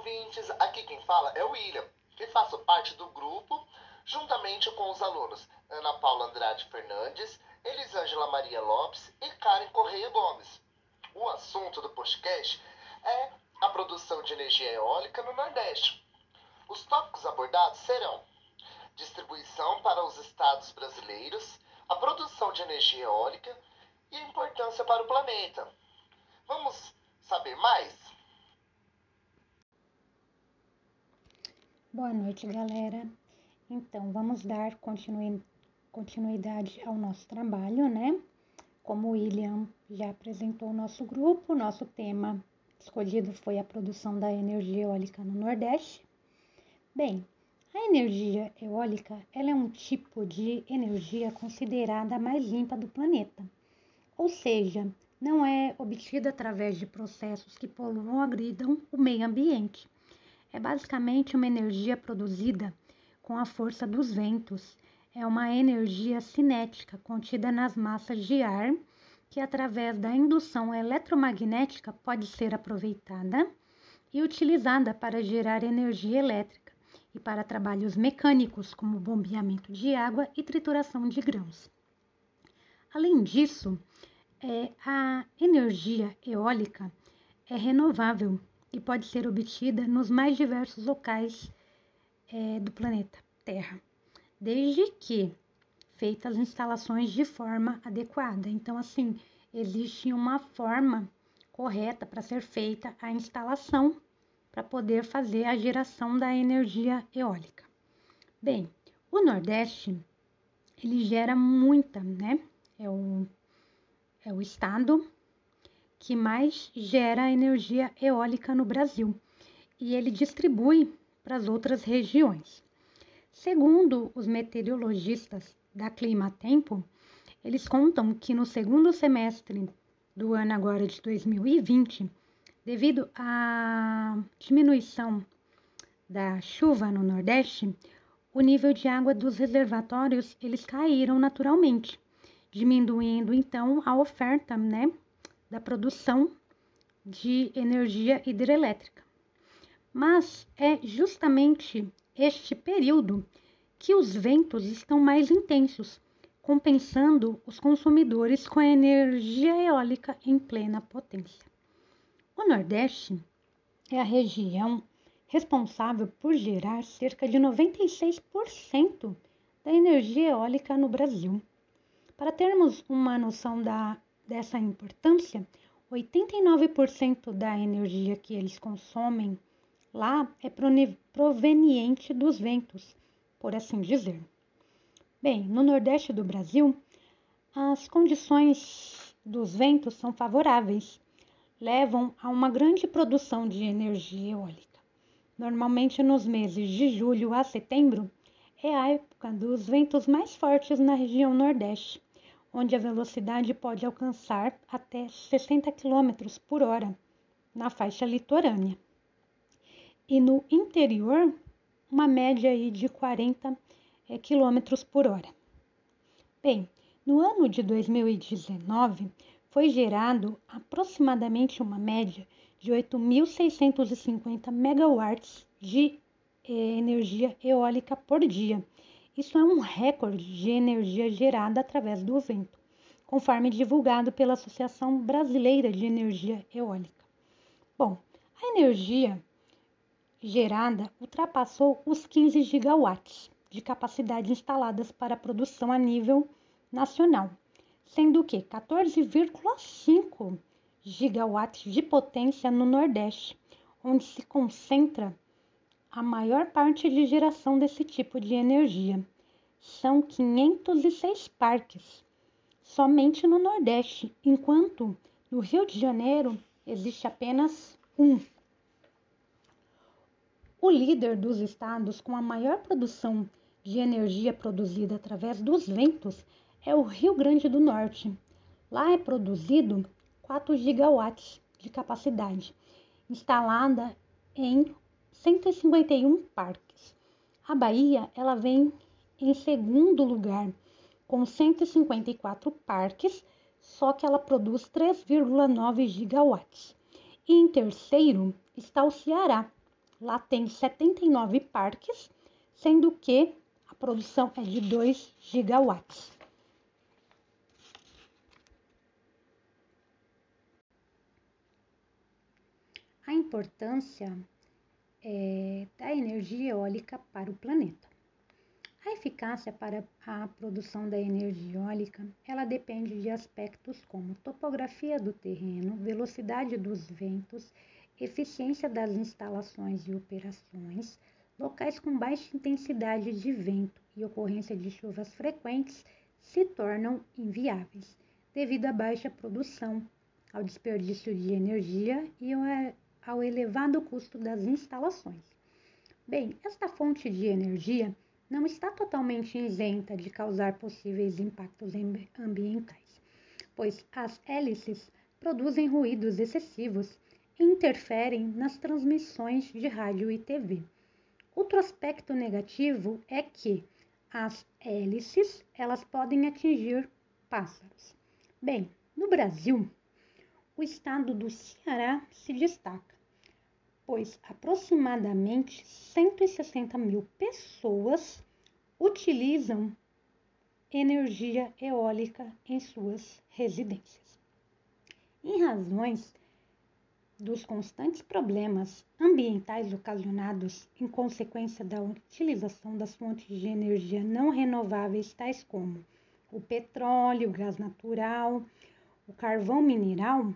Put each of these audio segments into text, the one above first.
ouvintes! Aqui quem fala é o William, e faço parte do grupo, juntamente com os alunos Ana Paula Andrade Fernandes, Elisângela Maria Lopes e Karen Correia Gomes. O assunto do podcast é a produção de energia eólica no Nordeste. Os tópicos abordados serão distribuição para os estados brasileiros, a produção de energia eólica e a importância para o planeta. Vamos saber mais? Boa noite, galera. Então, vamos dar continuidade ao nosso trabalho, né? Como o William já apresentou o nosso grupo, nosso tema escolhido foi a produção da energia eólica no Nordeste. Bem, a energia eólica ela é um tipo de energia considerada a mais limpa do planeta, ou seja, não é obtida através de processos que poluam ou agridam o meio ambiente é basicamente uma energia produzida com a força dos ventos. É uma energia cinética contida nas massas de ar que, através da indução eletromagnética, pode ser aproveitada e utilizada para gerar energia elétrica e para trabalhos mecânicos, como bombeamento de água e trituração de grãos. Além disso, é, a energia eólica é renovável e pode ser obtida nos mais diversos locais é, do planeta Terra, desde que feitas instalações de forma adequada. Então, assim, existe uma forma correta para ser feita a instalação para poder fazer a geração da energia eólica. Bem, o Nordeste ele gera muita, né? É o, é o estado que mais gera energia eólica no Brasil e ele distribui para as outras regiões. Segundo os meteorologistas da Clima Tempo, eles contam que no segundo semestre do ano agora de 2020, devido à diminuição da chuva no Nordeste, o nível de água dos reservatórios eles caíram naturalmente, diminuindo então a oferta, né, da produção de energia hidrelétrica. Mas é justamente este período que os ventos estão mais intensos, compensando os consumidores com a energia eólica em plena potência. O Nordeste é a região responsável por gerar cerca de 96% da energia eólica no Brasil. Para termos uma noção da dessa importância, 89% da energia que eles consomem lá é proveniente dos ventos, por assim dizer. Bem, no Nordeste do Brasil, as condições dos ventos são favoráveis, levam a uma grande produção de energia eólica. Normalmente, nos meses de julho a setembro, é a época dos ventos mais fortes na região Nordeste onde a velocidade pode alcançar até 60 km por hora na faixa litorânea. E no interior, uma média aí de 40 é, km por hora. Bem, no ano de 2019, foi gerado aproximadamente uma média de 8.650 megawatts de eh, energia eólica por dia, isso é um recorde de energia gerada através do vento, conforme divulgado pela Associação Brasileira de Energia Eólica. Bom, a energia gerada ultrapassou os 15 gigawatts de capacidade instaladas para produção a nível nacional, sendo que 14,5 gigawatts de potência no Nordeste, onde se concentra a maior parte de geração desse tipo de energia. São 506 parques, somente no Nordeste, enquanto no Rio de Janeiro existe apenas um. O líder dos estados com a maior produção de energia produzida através dos ventos é o Rio Grande do Norte. Lá é produzido 4 gigawatts de capacidade, instalada em 151 parques. A Bahia, ela vem em segundo lugar, com 154 parques, só que ela produz 3,9 gigawatts. E em terceiro está o Ceará, Lá tem 79 parques, sendo que a produção é de 2 gigawatts. A importância é, da energia eólica para o planeta. A eficácia para a produção da energia eólica, ela depende de aspectos como topografia do terreno, velocidade dos ventos, eficiência das instalações e operações, locais com baixa intensidade de vento e ocorrência de chuvas frequentes se tornam inviáveis devido à baixa produção, ao desperdício de energia e ao elevado custo das instalações. Bem, esta fonte de energia não está totalmente isenta de causar possíveis impactos ambientais, pois as hélices produzem ruídos excessivos e interferem nas transmissões de rádio e TV. Outro aspecto negativo é que as hélices elas podem atingir pássaros. Bem, no Brasil, o estado do Ceará se destaca, pois aproximadamente 160 mil pessoas utilizam energia eólica em suas residências. Em razões dos constantes problemas ambientais ocasionados em consequência da utilização das fontes de energia não renováveis, tais como o petróleo, o gás natural, o carvão mineral,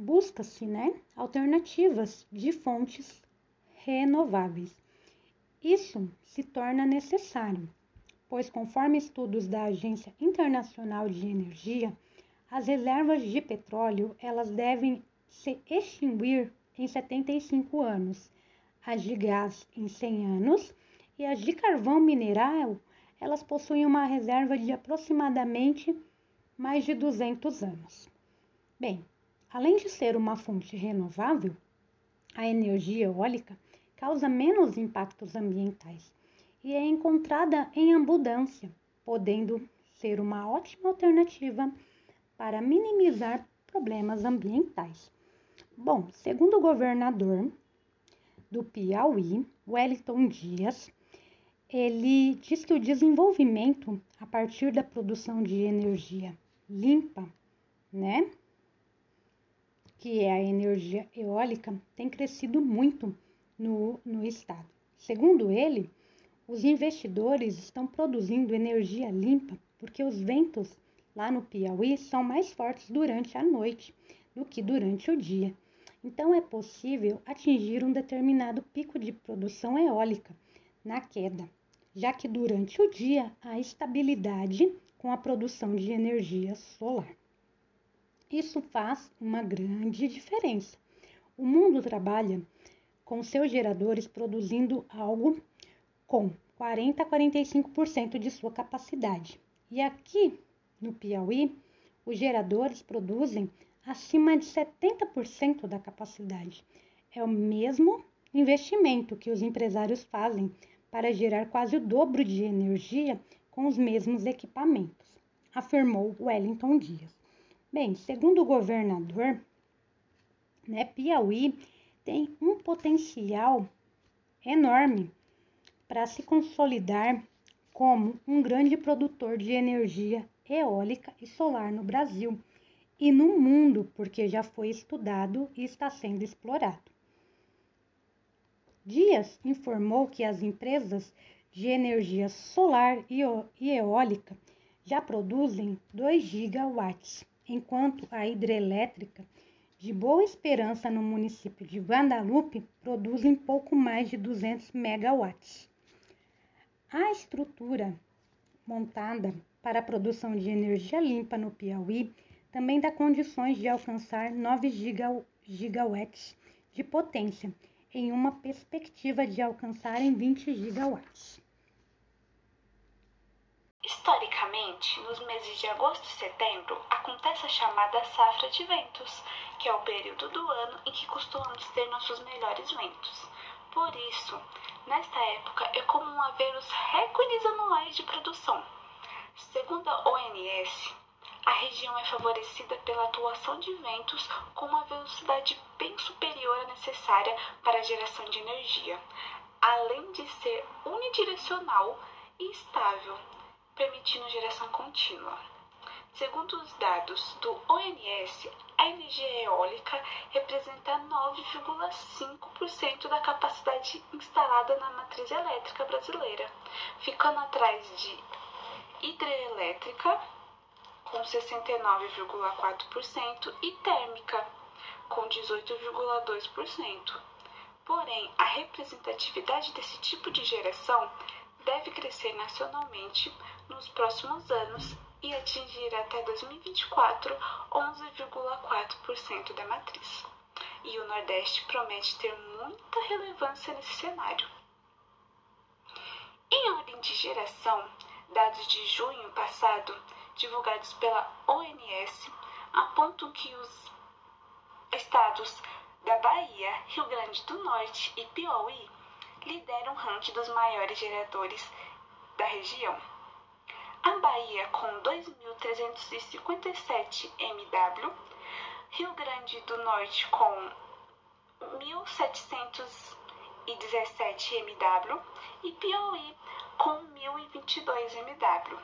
busca-se né, alternativas de fontes renováveis. Isso se torna necessário, pois, conforme estudos da Agência Internacional de Energia, as reservas de petróleo elas devem se extinguir em 75 anos, as de gás em 100 anos e as de carvão mineral elas possuem uma reserva de aproximadamente mais de 200 anos. Bem, além de ser uma fonte renovável, a energia eólica causa menos impactos ambientais e é encontrada em abundância, podendo ser uma ótima alternativa para minimizar problemas ambientais. Bom, segundo o governador do Piauí, Wellington Dias, ele diz que o desenvolvimento a partir da produção de energia limpa, né? Que é a energia eólica, tem crescido muito no, no estado. Segundo ele, os investidores estão produzindo energia limpa porque os ventos lá no Piauí são mais fortes durante a noite do que durante o dia. Então é possível atingir um determinado pico de produção eólica na queda, já que durante o dia há estabilidade com a produção de energia solar. Isso faz uma grande diferença. O mundo trabalha com seus geradores produzindo algo com 40 a 45% de sua capacidade. E aqui no Piauí, os geradores produzem acima de 70% da capacidade. É o mesmo investimento que os empresários fazem para gerar quase o dobro de energia com os mesmos equipamentos, afirmou Wellington Dias. Bem, segundo o governador, né, Piauí tem um potencial enorme para se consolidar como um grande produtor de energia eólica e solar no Brasil e no mundo, porque já foi estudado e está sendo explorado. Dias informou que as empresas de energia solar e eólica já produzem 2 gigawatts, enquanto a hidrelétrica de Boa Esperança no município de Guadalupe produzem pouco mais de 200 megawatts. A estrutura montada para a produção de energia limpa no Piauí também dá condições de alcançar 9 gigawatts de potência em uma perspectiva de alcançarem 20 gigawatts. Historicamente, nos meses de agosto e setembro, acontece a chamada safra de ventos, que é o período do ano em que costumamos ter nossos melhores ventos. Por isso, nesta época é comum haver os recordes anuais de produção. Segundo a ONS, a região é favorecida pela atuação de ventos com uma velocidade bem superior à necessária para a geração de energia, além de ser unidirecional e estável, permitindo geração contínua. Segundo os dados do ONS, a energia eólica representa 9,5% da capacidade instalada na matriz elétrica brasileira, ficando atrás de hidrelétrica, com 69,4%, e térmica, com 18,2%. Porém, a representatividade desse tipo de geração deve crescer nacionalmente nos próximos anos e atingir até 2024 11,4% da matriz. E o Nordeste promete ter muita relevância nesse cenário. Em ordem de geração, dados de junho passado, divulgados pela ONS, apontam que os estados da Bahia, Rio Grande do Norte e Piauí lideram o ranking dos maiores geradores da região. A Bahia com 2.357 MW, Rio Grande do Norte com 1.717 MW e Piauí com 1.022 MW.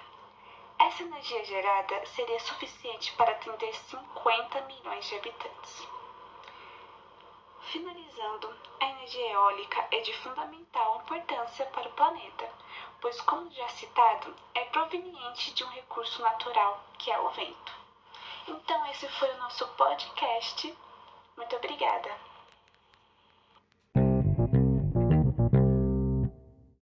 Essa energia gerada seria suficiente para atender 50 milhões de habitantes. Finalizando, a energia eólica é de fundamental importância para o planeta, pois, como já citado, é proveniente de um recurso natural que é o vento. Então, esse foi o nosso podcast. Muito obrigada!